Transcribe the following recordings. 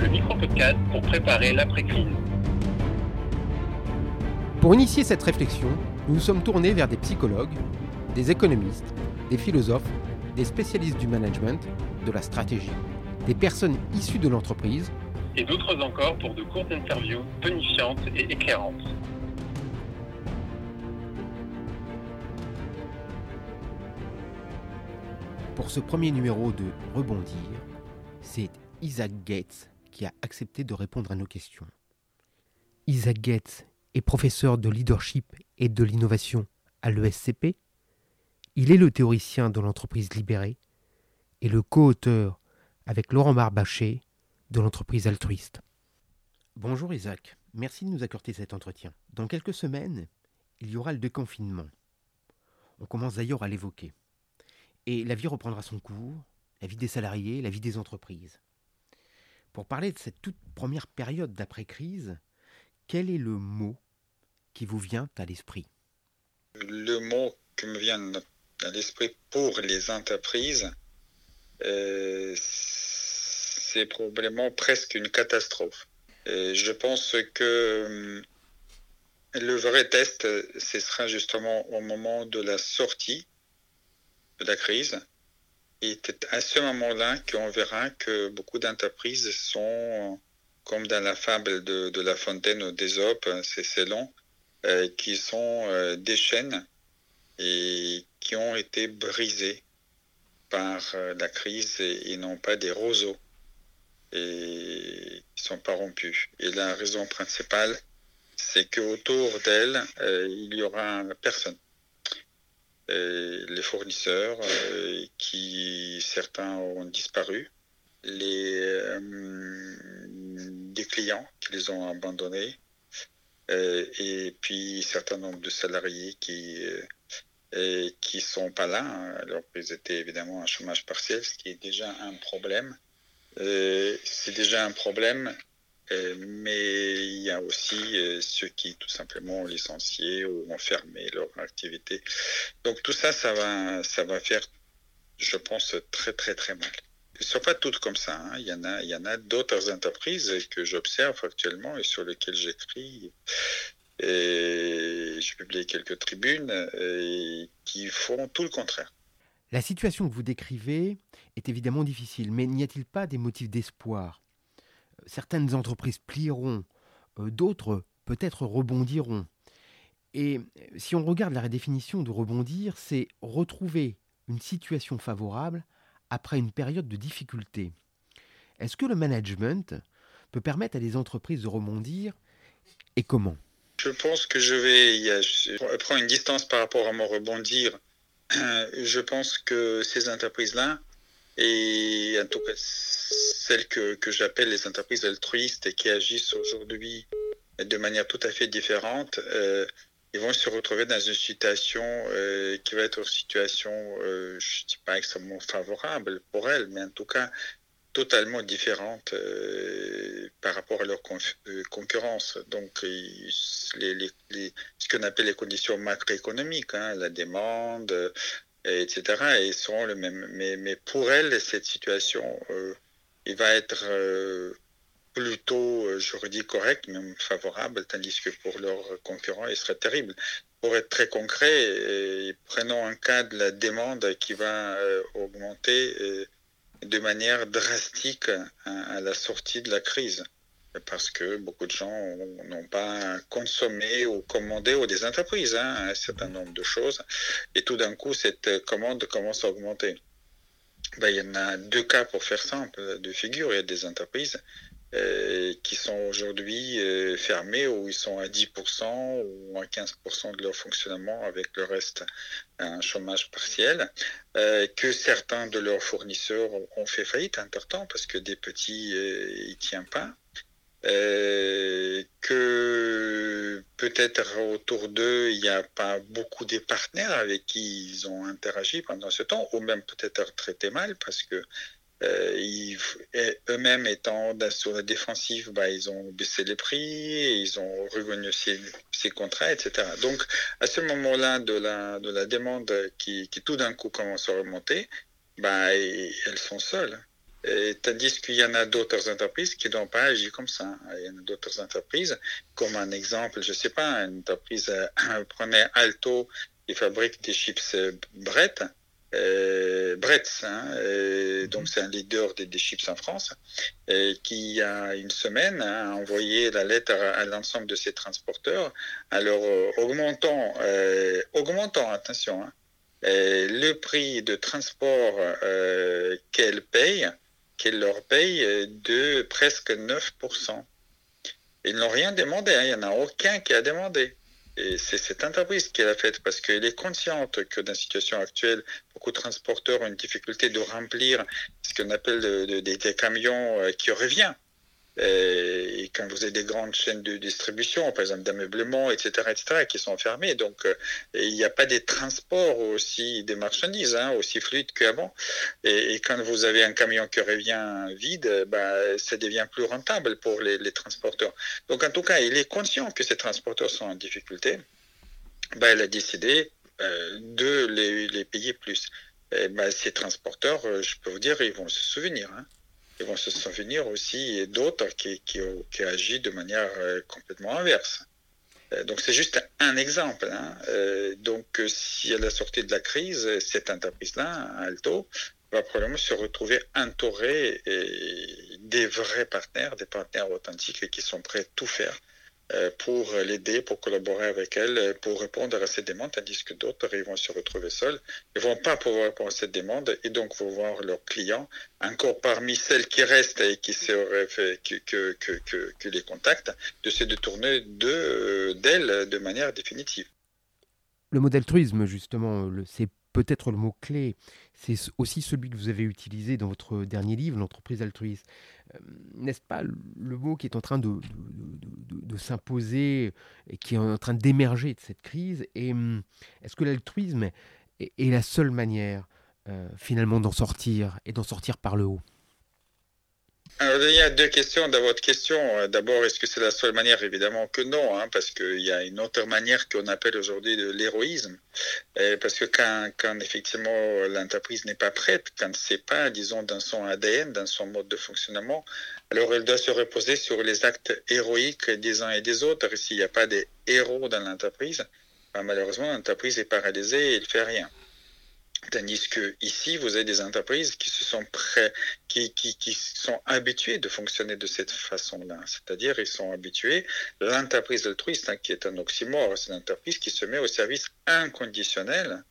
le micro-podcast pour préparer l'après-crise. Pour initier cette réflexion, nous nous sommes tournés vers des psychologues, des économistes, des philosophes, des spécialistes du management, de la stratégie, des personnes issues de l'entreprise, Et d'autres encore pour de courtes interviews tonifiantes et éclairantes. Pour ce premier numéro de Rebondir, c'est Isaac Gates qui a accepté de répondre à nos questions. Isaac Gates est professeur de leadership et de l'innovation à l'ESCP. Il est le théoricien de l'entreprise libérée et le co-auteur avec Laurent Barbaché de l'entreprise altruiste. Bonjour Isaac, merci de nous accorder cet entretien. Dans quelques semaines, il y aura le déconfinement. On commence d'ailleurs à l'évoquer. Et la vie reprendra son cours, la vie des salariés, la vie des entreprises. Pour parler de cette toute première période d'après-crise, quel est le mot qui vous vient à l'esprit? Le mot qui me vient à l'esprit pour les entreprises, euh, c'est probablement presque une catastrophe. Et je pense que hum, le vrai test, ce sera justement au moment de la sortie de la crise. C'est à ce moment-là qu'on verra que beaucoup d'entreprises sont, comme dans la fable de, La Fontaine d'Ésope, c'est long, euh, qui sont euh, des chaînes et qui ont été brisées par euh, la crise et, et non pas des roseaux et qui sont pas rompus. Et la raison principale, c'est qu'autour d'elles, il y aura personne. Euh, les fournisseurs, euh, qui certains ont disparu, les euh, des clients qui les ont abandonnés, et puis certain nombre de salariés qui et qui sont pas là, hein, alors qu'ils étaient évidemment en chômage partiel, ce qui est déjà un problème. C'est déjà un problème, mais il y a aussi euh, ceux qui tout simplement ont licencié ou ont fermé leur activité. Donc tout ça, ça va, ça va faire, je pense, très très très mal. Ils ne sont pas toutes comme ça. hein. Il y en a, il y en a d'autres entreprises que j'observe actuellement et sur lesquelles j'écris. Et j'ai publié quelques tribunes et qui font tout le contraire. La situation que vous décrivez est évidemment difficile, mais n'y a-t-il pas des motifs d'espoir Certaines entreprises plieront, euh, d'autres peut-être rebondiront. Et si on regarde la définition de rebondir, c'est retrouver une situation favorable après une période de difficulté. Est-ce que le management peut permettre à des entreprises de rebondir et comment? Je pense que je vais, prends une distance par rapport à mon rebondir. Je pense que ces entreprises-là, et en tout cas celles que, que j'appelle les entreprises altruistes et qui agissent aujourd'hui de manière tout à fait différente, euh, ils vont se retrouver dans une situation euh, qui va être une situation, euh, je ne dis pas extrêmement favorable pour elles, mais en tout cas totalement différente par rapport à leur con- concurrence. Donc, les, les, les- ce qu'on appelle les conditions macroéconomiques, hein, la demande, etc., et seront le même. Mais, mais pour elles, cette situation, il va être euh, plutôt, euh, j'aurais correct, même favorable, tandis que pour leurs concurrents, il serait terrible. Pour être très concret, euh, prenons un cas de la demande qui va augmenter de manière drastique à, la sortie de la crise. Parce que beaucoup de gens ont- n'ont pas consommé ou commandé ou des entreprises hein, un certain nombre de choses. Et tout d'un coup, cette commande commence à augmenter. Ben, il y en a deux cas pour faire simple, de figure. Il y a des entreprises euh, qui sont aujourd'hui euh, fermées ou ils sont à 10% ou à 15% de leur fonctionnement avec le reste un chômage partiel, euh, que certains de leurs fournisseurs ont fait faillite entre-temps parce que des petits, euh, ils tiennent pas. Euh, que peut-être autour d'eux, il n'y a pas beaucoup de partenaires avec qui ils ont interagi pendant ce temps, ou même peut-être traité mal parce que euh, eux-mêmes étant sur la défensive, bah, ils ont baissé les prix, ils ont renégocié ces contrats, etc. Donc, à ce moment-là de la, de la demande qui, qui tout d'un coup commence à remonter, bah, elles sont seules. Tandis qu'il y en a d'autres entreprises qui n'ont pas agi comme ça. Il y en a d'autres entreprises, comme un exemple, je ne sais pas, une entreprise, euh, prenez Alto, qui fabrique des chips Brett, euh, Bretz, hein, euh, donc c'est un leader des, chips en France, et qui il y a une semaine hein, a envoyé la lettre à, l'ensemble de ses transporteurs, alors euh, augmentant, euh, augmentant, attention, hein, le prix de transport qu'elle paye, qu'elle leur paye de presque 9%. Ils n'ont rien demandé, il n'y en a aucun qui a demandé. Et c'est cette entreprise qui l'a faite parce qu'elle est consciente que dans la situation actuelle, beaucoup de transporteurs ont une difficulté de remplir ce qu'on appelle des camions euh, qui reviennent. Et quand vous avez des grandes chaînes de distribution, par exemple d'ameublement, etc., etc., qui sont fermées, donc euh, il n'y a pas des transports aussi des marchandises hein, aussi fluides qu'avant. Et, quand vous avez un camion qui revient vide, bah, ça devient plus rentable pour les, transporteurs. Donc en tout cas, il est conscient que ces transporteurs sont en difficulté. Bah, il a décidé euh, de les, payer plus. Bah, ces transporteurs, euh, je peux vous dire, ils vont se souvenir. Hein ils vont se souvenir aussi d'autres qui, qui, qui agissent de manière euh, complètement inverse. Euh, donc c'est juste un exemple. Hein. Euh, donc si à la sortie de la crise, cette entreprise-là, Alto, va probablement se retrouver entourée des vrais partenaires, des partenaires authentiques qui sont prêts à tout faire pour l'aider, pour collaborer avec elle, pour répondre à cette demande, tandis que d'autres, ils vont se retrouver seuls, ils vont pas pouvoir répondre à cette demande et donc vont voir leurs clients, encore parmi celles qui restent et qui seraient fait que, que, que, les contactent, de se détourner de, d'elles de manière définitive. Le modèle tourisme, justement, c'est peut-être le mot-clé. C'est aussi celui que vous avez utilisé dans votre dernier livre, L'entreprise altruiste. Euh, n'est-ce pas le mot qui est en train de, s'imposer et qui est en train d'émerger de cette crise. Et hum, est-ce que l'altruisme est, la seule manière euh, finalement d'en sortir et d'en sortir par le haut? Alors, il y a deux questions dans votre question. D'abord, est-ce que c'est la seule manière? Évidemment que non, hein, parce qu'il y a une autre manière qu'on appelle aujourd'hui de l'héroïsme. Parce que quand, quand effectivement l'entreprise n'est pas prête, quand c'est pas, disons, dans son ADN, dans son mode de fonctionnement, alors elle doit se reposer sur les actes héroïques des uns et des autres. S'il n'y a pas des héros dans l'entreprise, ben, malheureusement, l'entreprise est paralysée et elle fait rien. Tandis que ici, vous avez des entreprises qui se sont prêts, qui, sont habituées de fonctionner de cette façon-là. C'est-à-dire, ils sont habitués. L'entreprise altruiste, hein, qui est un oxymore, c'est une entreprise qui se met au service inconditionnel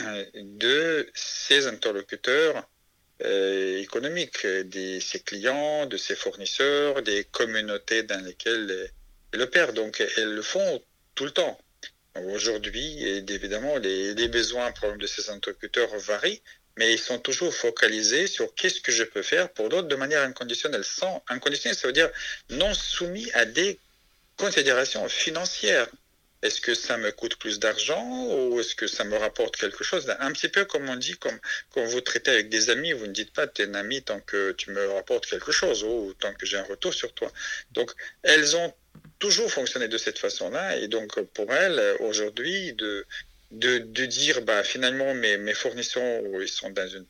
euh, de ses interlocuteurs euh, économiques, de ses clients, de ses fournisseurs, des communautés dans lesquelles elle opère. Donc, elles le font tout le temps. Aujourd'hui, évidemment, les, les besoins de ces interlocuteurs varient, mais ils sont toujours focalisés sur qu'est-ce que je peux faire pour l'autre de manière inconditionnelle. Sans inconditionnelle, ça veut dire non soumis à des considérations financières. Est-ce que ça me coûte plus d'argent ou est-ce que ça me rapporte quelque chose? Un petit peu comme on dit, comme quand vous traitez avec des amis, vous ne dites pas tu es un ami tant que tu me rapportes quelque chose ou tant que j'ai un retour sur toi. Donc, elles ont toujours fonctionné de cette façon-là. Et donc pour elles, aujourd'hui, de, de, dire bah, finalement mes, mes fournisseurs ils sont dans une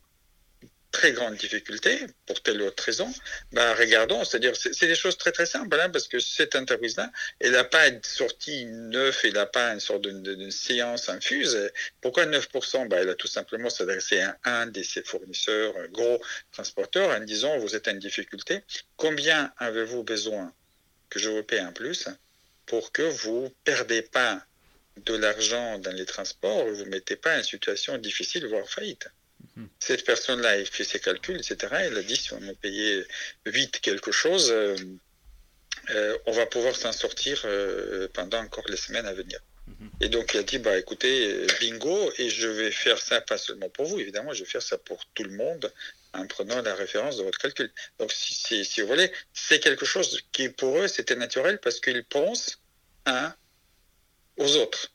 très grande difficulté pour telle ou autre raison, ben regardons, c'est-à-dire c'est des choses très très simples hein, parce que cette entreprise-là, elle n'a pas sorti neuf, elle n'a pas une sorte de, séance infuse. Pourquoi 9% ben, Elle a tout simplement s'adressé à un de ses fournisseurs, gros transporteur, en disant vous êtes en difficulté, combien avez-vous besoin? Que je vous paie en plus pour que vous perdez pas de l'argent dans les transports, vous ne mettez pas en situation difficile, voire faillite. Mhm. Cette personne-là, elle fait ses calculs, etc. Elle a dit si on a payé vite quelque chose, euh, euh, on va pouvoir s'en sortir euh, pendant encore les semaines à venir. Et donc il a dit bah écoutez bingo et je vais faire ça pas seulement pour vous évidemment je vais faire ça pour tout le monde en prenant la référence de votre calcul. Donc si, si, vous voulez c'est quelque chose qui pour eux c'était naturel parce qu'ils pensent hein, aux autres.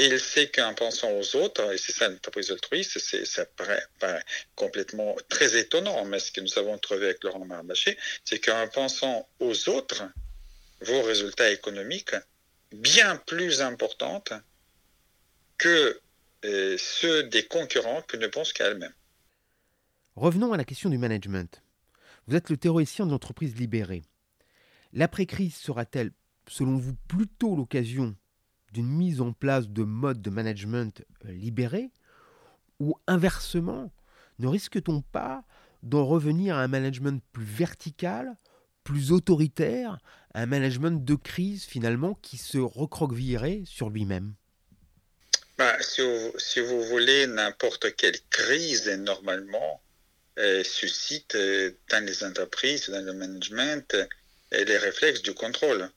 Et il sait qu'en pensant aux autres, et c'est ça l'entreprise altruiste, c'est, ça paraît, complètement très étonnant, mais ce que nous avons trouvé avec Laurent Marbaché, c'est qu'en pensant aux autres, vos résultats économiques, bien plus importantes que euh, ceux des concurrents qui ne pensent qu'à elles-mêmes. Revenons à la question du management. Vous êtes le théoricien de l'entreprise libérée. L'après-crise sera-t-elle, selon vous, plutôt l'occasion d'une mise en place de modes de management euh, libérés ou inversement, ne risque-t-on pas d'en revenir à un management plus vertical, plus autoritaire, un management de crise finalement qui se recroquevillerait sur lui-même bah, si, vous, voulez, n'importe quelle crise, normalement, euh, suscite euh, dans les entreprises, dans le management, les réflexes du contrôle.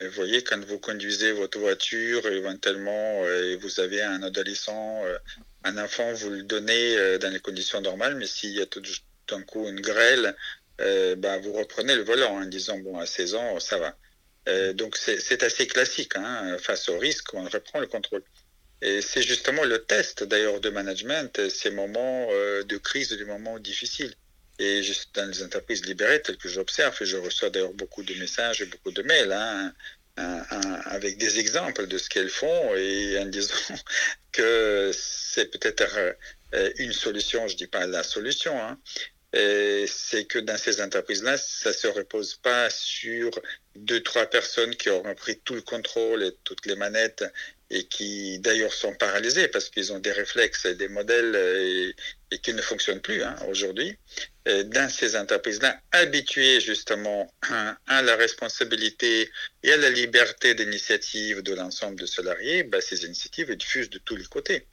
Vous voyez, quand vous conduisez votre voiture, éventuellement, euh, vous avez un adolescent, euh, un enfant, vous le donnez euh, dans les conditions normales, mais s'il y a tout d'un coup une grêle, bah, vous reprenez le volant en disant, bon, à 16 ans, ça va. donc c'est assez classique, hein, face au risque, on reprend le contrôle. Et c'est justement le test d'ailleurs de management, ces moments de crise, des moments difficiles. Et juste dans les entreprises libérées, telles que j'observe, et je reçois d'ailleurs beaucoup de messages et beaucoup de mails, hein, avec des exemples de ce qu'elles font et en disant que c'est peut-être euh, une solution, je dis pas la solution, hein, c'est que dans ces entreprises-là, ça se repose pas sur deux, trois personnes qui auront pris tout le contrôle et toutes les manettes et qui d'ailleurs sont paralysés parce qu'ils ont des réflexes et des modèles et, qui ne fonctionnent plus hein, aujourd'hui. Dans ces entreprises-là, habituées justement à, la responsabilité et à la liberté d'initiative de l'ensemble des salariés, bah, ces initiatives diffusent de tous les côtés.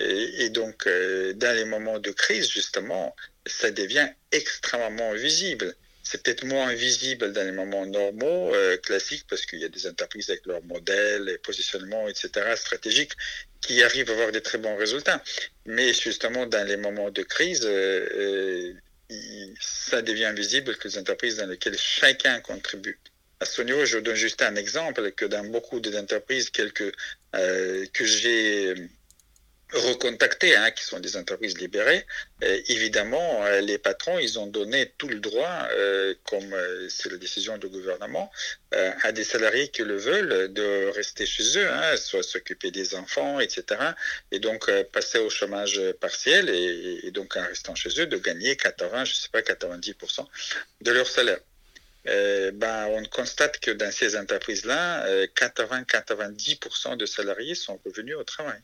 Et, donc, euh, dans les moments de crise, justement, ça devient extrêmement visible. C'est peut-être moins visible dans les moments normaux, euh, classiques, parce qu'il y a des entreprises avec leur modèle et positionnement, etc., stratégique, qui arrivent à avoir des très bons résultats. Mais justement, dans les moments de crise, euh, euh, ça devient visible que les entreprises dans lesquelles chacun contribue. À ce niveau, je donne juste un exemple que dans beaucoup d'entreprises, quelques que j'ai recontactés, hein, qui sont des entreprises libérées, euh, évidemment, euh, les patrons, ils ont donné tout le droit, euh, comme c'est la décision du gouvernement, à des salariés qui le veulent de rester chez eux, hein, soit s'occuper des enfants, etc. Et donc passer au chômage partiel et, donc en restant chez eux, de gagner 80, je sais pas, 90% de leur salaire. ben, on constate que dans ces entreprises-là, 80-90% de salariés sont revenus au travail.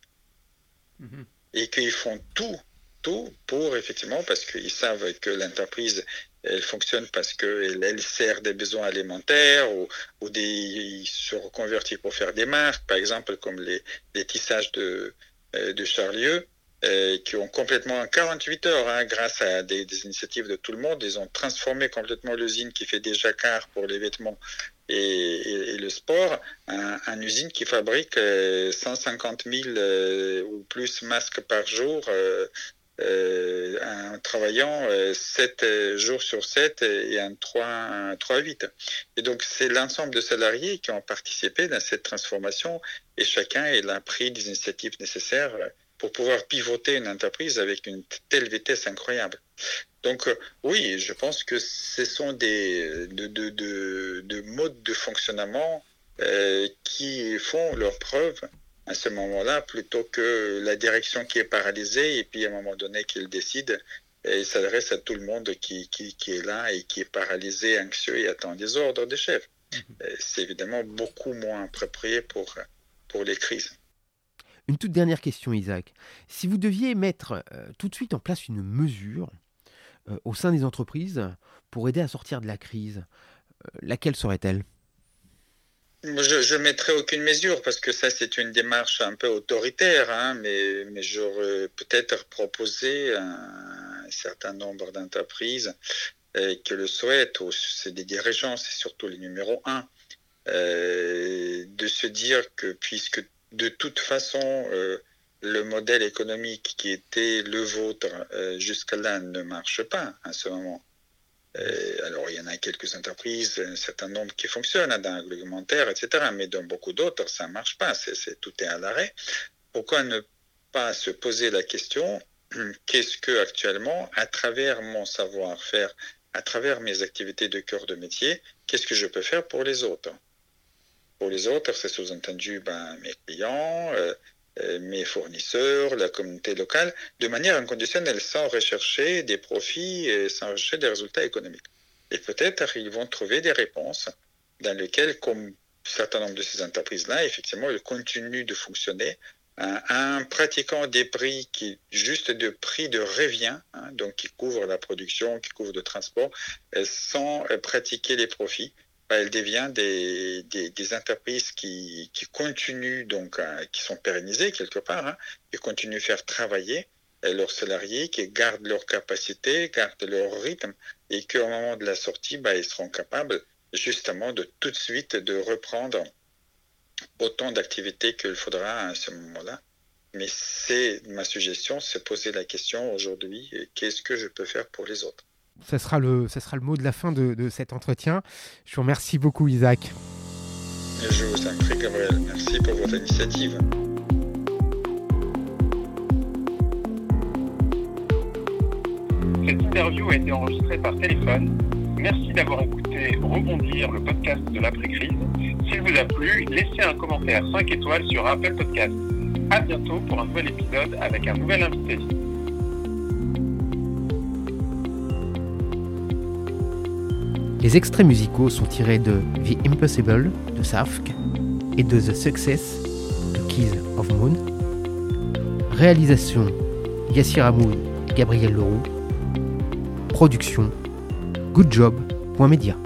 Mhm. Et qu'ils font tout, tout pour effectivement, parce qu'ils savent que l'entreprise, elle fonctionne parce qu'elle elle sert des besoins alimentaires ou, ou des, se reconvertir pour faire des marques, par exemple, comme les, les tissages de, euh, de Charlieu. Euh, qui ont complètement en 48 heures, hein, grâce à des, des, initiatives de tout le monde, ils ont transformé complètement l'usine qui fait des jacquards pour les vêtements et, le sport, un, usine qui fabrique 150 euh, 000 euh, ou plus masques par jour. Euh, en travaillant 7 jours sur 7 et en 3, 3 8. Et donc, c'est l'ensemble de salariés qui ont participé dans cette transformation et chacun a pris des initiatives nécessaires pour pouvoir pivoter une entreprise avec une telle vitesse incroyable. Donc euh, oui, je pense que ce sont des de, modes de fonctionnement euh, qui font leur preuve à ce moment-là, plutôt que la direction qui est paralysée et puis à un moment donné qu'il décide et s'adresse à tout le monde qui, qui, est là et qui est paralysé, anxieux et attend des ordres des chefs. Mhm. Euh, c'est évidemment beaucoup moins approprié pour, pour les crises. Une toute dernière question, Isaac. Si vous deviez mettre tout de suite en place une mesure au sein des entreprises pour aider à sortir de la crise, euh, laquelle serait-elle? Je ne mettrai aucune mesure parce que ça, c'est une démarche un peu autoritaire, hein, mais, mais j'aurais peut-être proposé à un certain nombre d'entreprises euh, qui le souhaitent, c'est des dirigeants, c'est surtout les numéros un, de se dire que puisque de toute façon, euh, le modèle économique qui était le vôtre euh, jusqu'à là ne marche pas à ce moment. Euh, alors, il y en a quelques entreprises, un certain nombre qui fonctionnent dans l'agroalimentaire, etc. Mais dans beaucoup d'autres, ça ne marche pas. Tout est à l'arrêt. Pourquoi ne pas se poser la question qu'est-ce que actuellement, à travers mon savoir-faire, à travers mes activités de cœur de métier, qu'est-ce que je peux faire pour les autres? Pour les autres, c'est sous-entendu ben, mes clients, euh, mes fournisseurs, la communauté locale, de manière inconditionnelle, sans rechercher des profits et sans rechercher des résultats économiques. Et peut-être ils vont trouver des réponses dans lesquelles, comme certain nombre de ces entreprises-là, effectivement, elles continuent de fonctionner en pratiquant des prix qui juste de prix de revient, hein, donc qui couvrent la production, qui couvrent le transport, sans pratiquer les profits elle devient des, des, entreprises qui, qui, continuent, donc, qui sont pérennisées quelque part, hein, qui continuent à faire travailler euh, leurs salariés, qui gardent leur capacité, gardent leur rythme, et qu'au moment de la sortie, bah, ils seront capables justement de tout de suite de reprendre autant d'activités qu'il faudra à ce moment-là. Mais c'est ma suggestion, c'est poser la question aujourd'hui, qu'est-ce que je peux faire pour les autres? Ça sera le, ça sera le mot de la fin de, de cet entretien. Je vous remercie beaucoup, Isaac. Je vous en prie, Gabriel. Merci pour votre initiative. Cette interview a été enregistrée par téléphone. Merci d'avoir écouté Rebondir, le podcast de l'après-crise. S'il vous a plu, laissez un commentaire 5 étoiles sur Apple Podcast. À bientôt pour un nouvel épisode avec un nouvel invité. Les extraits musicaux sont tirés de The Impossible de Safk et de The Success de Keys of Moon. Réalisation Yassir Amoun et Gabriel Leroux. Production goodjob.media.